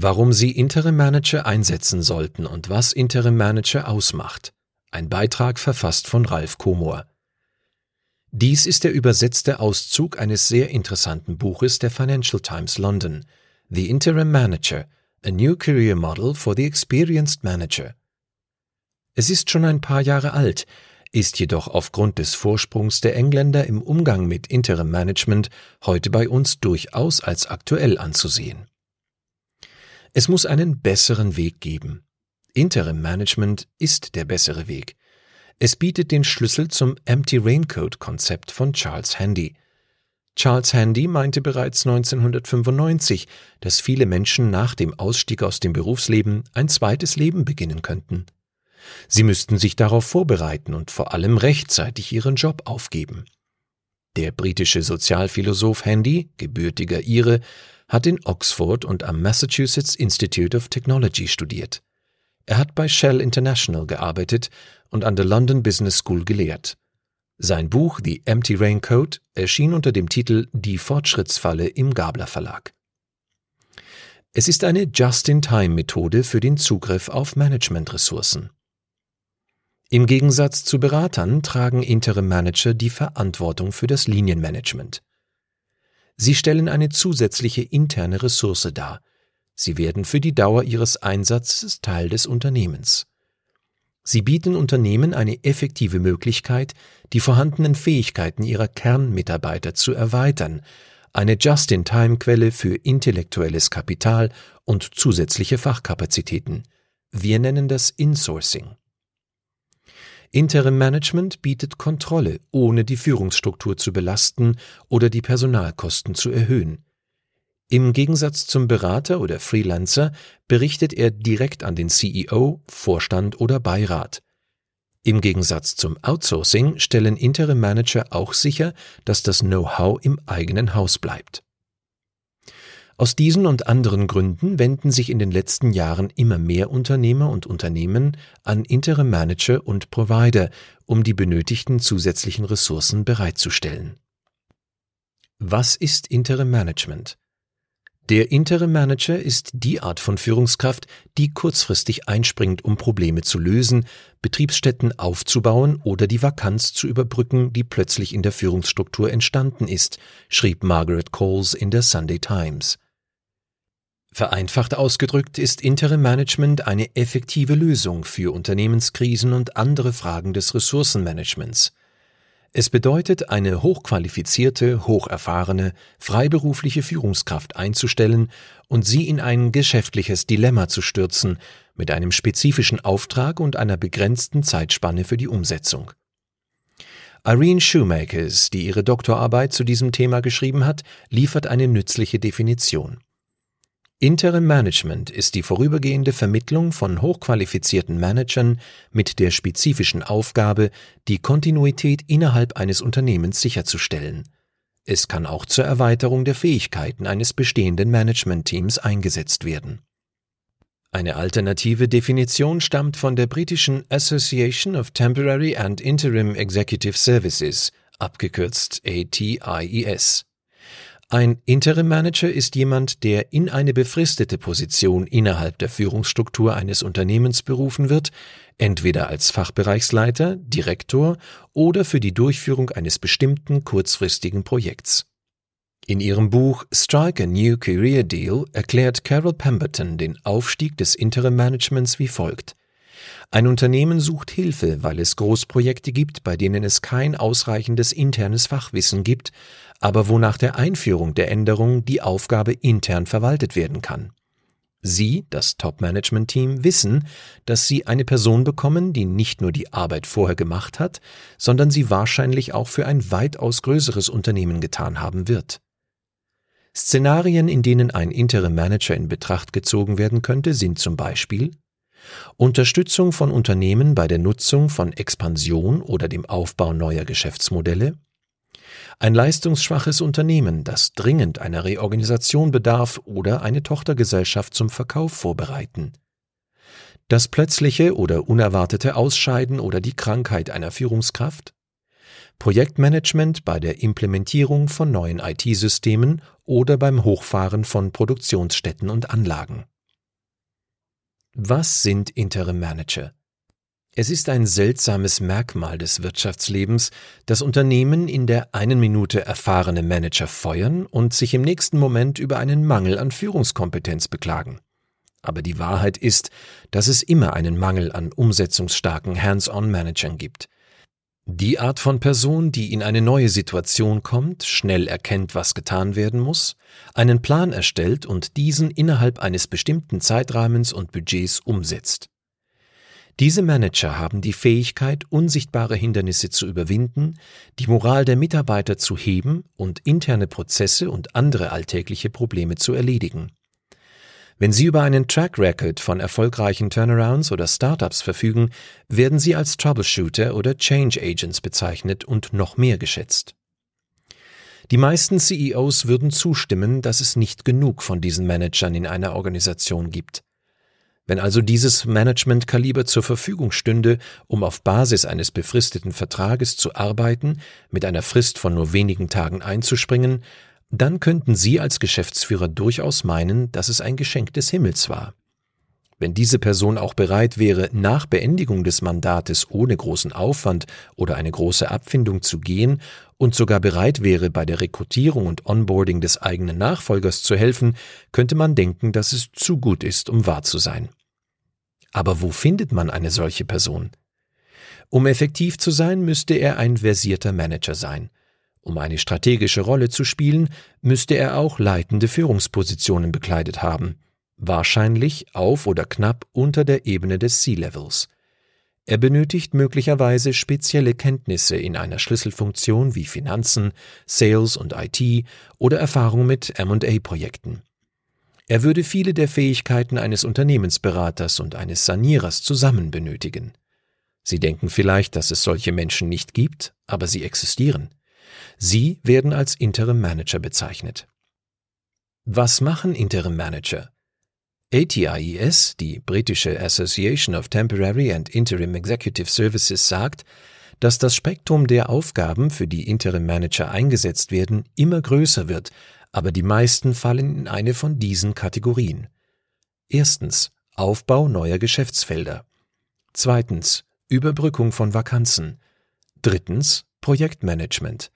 Warum Sie Interim Manager einsetzen sollten und was Interim Manager ausmacht. Ein Beitrag verfasst von Ralf Komor. Dies ist der übersetzte Auszug eines sehr interessanten Buches der Financial Times London, The Interim Manager, A New Career Model for the Experienced Manager. Es ist schon ein paar Jahre alt, ist jedoch aufgrund des Vorsprungs der Engländer im Umgang mit Interim Management heute bei uns durchaus als aktuell anzusehen. Es muss einen besseren Weg geben. Interim Management ist der bessere Weg. Es bietet den Schlüssel zum Empty Raincoat Konzept von Charles Handy. Charles Handy meinte bereits 1995, dass viele Menschen nach dem Ausstieg aus dem Berufsleben ein zweites Leben beginnen könnten. Sie müssten sich darauf vorbereiten und vor allem rechtzeitig ihren Job aufgeben. Der britische Sozialphilosoph Handy, gebürtiger Ire, hat in Oxford und am Massachusetts Institute of Technology studiert. Er hat bei Shell International gearbeitet und an der London Business School gelehrt. Sein Buch The Empty Raincoat erschien unter dem Titel Die Fortschrittsfalle im Gabler Verlag. Es ist eine Just-in-Time-Methode für den Zugriff auf Managementressourcen. Im Gegensatz zu Beratern tragen Interim Manager die Verantwortung für das Linienmanagement. Sie stellen eine zusätzliche interne Ressource dar. Sie werden für die Dauer ihres Einsatzes Teil des Unternehmens. Sie bieten Unternehmen eine effektive Möglichkeit, die vorhandenen Fähigkeiten ihrer Kernmitarbeiter zu erweitern, eine Just-in-Time-Quelle für intellektuelles Kapital und zusätzliche Fachkapazitäten. Wir nennen das Insourcing. Interim Management bietet Kontrolle, ohne die Führungsstruktur zu belasten oder die Personalkosten zu erhöhen. Im Gegensatz zum Berater oder Freelancer berichtet er direkt an den CEO, Vorstand oder Beirat. Im Gegensatz zum Outsourcing stellen Interim Manager auch sicher, dass das Know-how im eigenen Haus bleibt. Aus diesen und anderen Gründen wenden sich in den letzten Jahren immer mehr Unternehmer und Unternehmen an Interim Manager und Provider, um die benötigten zusätzlichen Ressourcen bereitzustellen. Was ist Interim Management? Der Interim Manager ist die Art von Führungskraft, die kurzfristig einspringt, um Probleme zu lösen, Betriebsstätten aufzubauen oder die Vakanz zu überbrücken, die plötzlich in der Führungsstruktur entstanden ist, schrieb Margaret Coles in der Sunday Times. Vereinfacht ausgedrückt ist Interim Management eine effektive Lösung für Unternehmenskrisen und andere Fragen des Ressourcenmanagements. Es bedeutet, eine hochqualifizierte, hocherfahrene, freiberufliche Führungskraft einzustellen und sie in ein geschäftliches Dilemma zu stürzen, mit einem spezifischen Auftrag und einer begrenzten Zeitspanne für die Umsetzung. Irene Shoemakers, die ihre Doktorarbeit zu diesem Thema geschrieben hat, liefert eine nützliche Definition. Interim Management ist die vorübergehende Vermittlung von hochqualifizierten Managern mit der spezifischen Aufgabe, die Kontinuität innerhalb eines Unternehmens sicherzustellen. Es kann auch zur Erweiterung der Fähigkeiten eines bestehenden Managementteams eingesetzt werden. Eine alternative Definition stammt von der britischen Association of Temporary and Interim Executive Services, abgekürzt ATIES. Ein Interim Manager ist jemand, der in eine befristete Position innerhalb der Führungsstruktur eines Unternehmens berufen wird, entweder als Fachbereichsleiter, Direktor oder für die Durchführung eines bestimmten kurzfristigen Projekts. In ihrem Buch Strike a New Career Deal erklärt Carol Pemberton den Aufstieg des Interim Managements wie folgt. Ein Unternehmen sucht Hilfe, weil es Großprojekte gibt, bei denen es kein ausreichendes internes Fachwissen gibt, aber wo nach der Einführung der Änderung die Aufgabe intern verwaltet werden kann. Sie, das Top-Management-Team, wissen, dass Sie eine Person bekommen, die nicht nur die Arbeit vorher gemacht hat, sondern sie wahrscheinlich auch für ein weitaus größeres Unternehmen getan haben wird. Szenarien, in denen ein Interim Manager in Betracht gezogen werden könnte, sind zum Beispiel Unterstützung von Unternehmen bei der Nutzung von Expansion oder dem Aufbau neuer Geschäftsmodelle, ein leistungsschwaches Unternehmen, das dringend einer Reorganisation bedarf oder eine Tochtergesellschaft zum Verkauf vorbereiten. Das plötzliche oder unerwartete Ausscheiden oder die Krankheit einer Führungskraft. Projektmanagement bei der Implementierung von neuen IT-Systemen oder beim Hochfahren von Produktionsstätten und Anlagen. Was sind Interim Manager? Es ist ein seltsames Merkmal des Wirtschaftslebens, dass Unternehmen in der einen Minute erfahrene Manager feuern und sich im nächsten Moment über einen Mangel an Führungskompetenz beklagen. Aber die Wahrheit ist, dass es immer einen Mangel an umsetzungsstarken Hands-on-Managern gibt. Die Art von Person, die in eine neue Situation kommt, schnell erkennt, was getan werden muss, einen Plan erstellt und diesen innerhalb eines bestimmten Zeitrahmens und Budgets umsetzt. Diese Manager haben die Fähigkeit, unsichtbare Hindernisse zu überwinden, die Moral der Mitarbeiter zu heben und interne Prozesse und andere alltägliche Probleme zu erledigen. Wenn Sie über einen Track Record von erfolgreichen Turnarounds oder Startups verfügen, werden Sie als Troubleshooter oder Change Agents bezeichnet und noch mehr geschätzt. Die meisten CEOs würden zustimmen, dass es nicht genug von diesen Managern in einer Organisation gibt. Wenn also dieses Managementkaliber zur Verfügung stünde, um auf Basis eines befristeten Vertrages zu arbeiten, mit einer Frist von nur wenigen Tagen einzuspringen, dann könnten Sie als Geschäftsführer durchaus meinen, dass es ein Geschenk des Himmels war. Wenn diese Person auch bereit wäre, nach Beendigung des Mandates ohne großen Aufwand oder eine große Abfindung zu gehen und sogar bereit wäre, bei der Rekrutierung und Onboarding des eigenen Nachfolgers zu helfen, könnte man denken, dass es zu gut ist, um wahr zu sein. Aber wo findet man eine solche Person? Um effektiv zu sein, müsste er ein versierter Manager sein. Um eine strategische Rolle zu spielen, müsste er auch leitende Führungspositionen bekleidet haben, wahrscheinlich auf oder knapp unter der Ebene des C-Levels. Er benötigt möglicherweise spezielle Kenntnisse in einer Schlüsselfunktion wie Finanzen, Sales und IT oder Erfahrung mit MA-Projekten. Er würde viele der Fähigkeiten eines Unternehmensberaters und eines Sanierers zusammen benötigen. Sie denken vielleicht, dass es solche Menschen nicht gibt, aber sie existieren. Sie werden als Interim Manager bezeichnet. Was machen Interim Manager? ATIES, die britische Association of Temporary and Interim Executive Services, sagt, dass das Spektrum der Aufgaben, für die Interim Manager eingesetzt werden, immer größer wird, aber die meisten fallen in eine von diesen Kategorien. Erstens Aufbau neuer Geschäftsfelder. Zweitens Überbrückung von Vakanzen. Drittens Projektmanagement.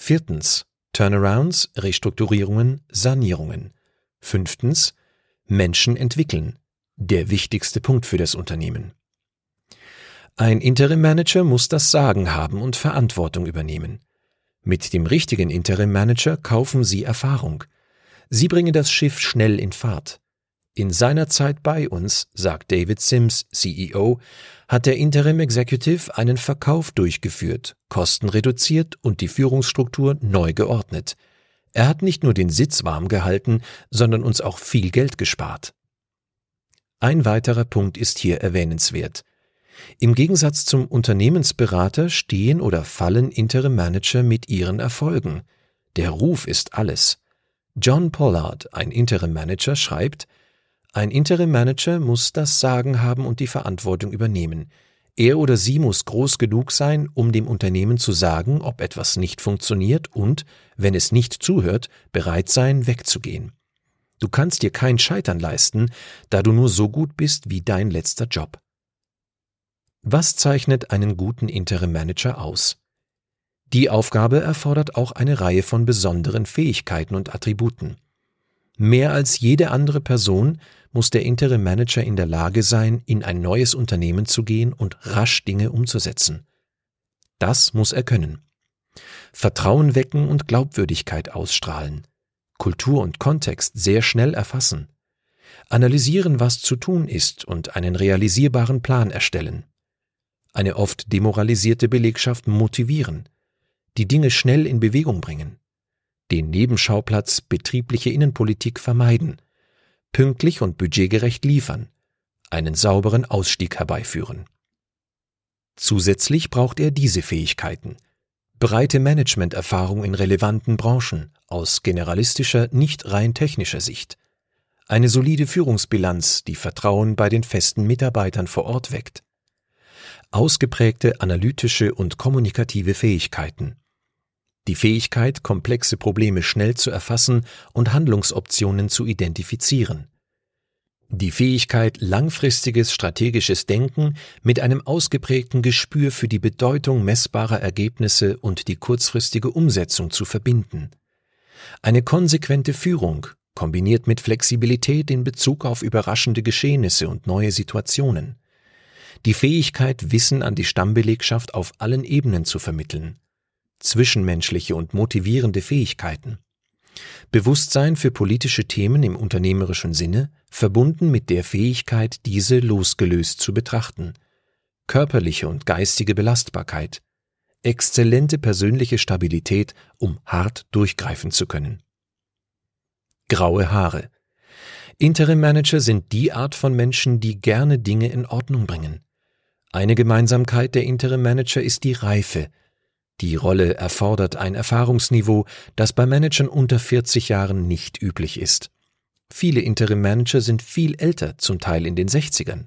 Viertens Turnarounds, Restrukturierungen, Sanierungen. Fünftens Menschen entwickeln. Der wichtigste Punkt für das Unternehmen. Ein Interim Manager muss das Sagen haben und Verantwortung übernehmen. Mit dem richtigen Interim Manager kaufen Sie Erfahrung. Sie bringen das Schiff schnell in Fahrt. In seiner Zeit bei uns, sagt David Sims, CEO, hat der Interim Executive einen Verkauf durchgeführt, Kosten reduziert und die Führungsstruktur neu geordnet. Er hat nicht nur den Sitz warm gehalten, sondern uns auch viel Geld gespart. Ein weiterer Punkt ist hier erwähnenswert. Im Gegensatz zum Unternehmensberater stehen oder fallen Interim Manager mit ihren Erfolgen. Der Ruf ist alles. John Pollard, ein Interim Manager, schreibt, ein Interim Manager muss das Sagen haben und die Verantwortung übernehmen. Er oder sie muss groß genug sein, um dem Unternehmen zu sagen, ob etwas nicht funktioniert und, wenn es nicht zuhört, bereit sein, wegzugehen. Du kannst dir kein Scheitern leisten, da du nur so gut bist wie dein letzter Job. Was zeichnet einen guten Interim Manager aus? Die Aufgabe erfordert auch eine Reihe von besonderen Fähigkeiten und Attributen. Mehr als jede andere Person muss der Interim Manager in der Lage sein, in ein neues Unternehmen zu gehen und rasch Dinge umzusetzen. Das muss er können. Vertrauen wecken und Glaubwürdigkeit ausstrahlen. Kultur und Kontext sehr schnell erfassen. Analysieren, was zu tun ist und einen realisierbaren Plan erstellen. Eine oft demoralisierte Belegschaft motivieren. Die Dinge schnell in Bewegung bringen den Nebenschauplatz betriebliche Innenpolitik vermeiden, pünktlich und budgetgerecht liefern, einen sauberen Ausstieg herbeiführen. Zusätzlich braucht er diese Fähigkeiten. Breite Managementerfahrung in relevanten Branchen aus generalistischer, nicht rein technischer Sicht. Eine solide Führungsbilanz, die Vertrauen bei den festen Mitarbeitern vor Ort weckt. Ausgeprägte analytische und kommunikative Fähigkeiten die Fähigkeit, komplexe Probleme schnell zu erfassen und Handlungsoptionen zu identifizieren. Die Fähigkeit, langfristiges strategisches Denken mit einem ausgeprägten Gespür für die Bedeutung messbarer Ergebnisse und die kurzfristige Umsetzung zu verbinden. Eine konsequente Führung, kombiniert mit Flexibilität in Bezug auf überraschende Geschehnisse und neue Situationen. Die Fähigkeit, Wissen an die Stammbelegschaft auf allen Ebenen zu vermitteln. Zwischenmenschliche und motivierende Fähigkeiten. Bewusstsein für politische Themen im unternehmerischen Sinne, verbunden mit der Fähigkeit, diese losgelöst zu betrachten. Körperliche und geistige Belastbarkeit. Exzellente persönliche Stabilität, um hart durchgreifen zu können. Graue Haare. Interim-Manager sind die Art von Menschen, die gerne Dinge in Ordnung bringen. Eine Gemeinsamkeit der Interim-Manager ist die Reife, die Rolle erfordert ein Erfahrungsniveau, das bei Managern unter 40 Jahren nicht üblich ist. Viele Interim-Manager sind viel älter, zum Teil in den 60ern.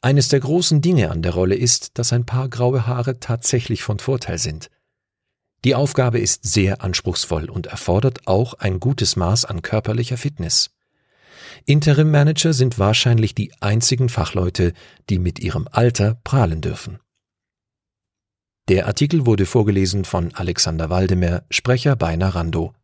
Eines der großen Dinge an der Rolle ist, dass ein paar graue Haare tatsächlich von Vorteil sind. Die Aufgabe ist sehr anspruchsvoll und erfordert auch ein gutes Maß an körperlicher Fitness. Interim-Manager sind wahrscheinlich die einzigen Fachleute, die mit ihrem Alter prahlen dürfen. Der Artikel wurde vorgelesen von Alexander Waldemer, Sprecher bei Narando.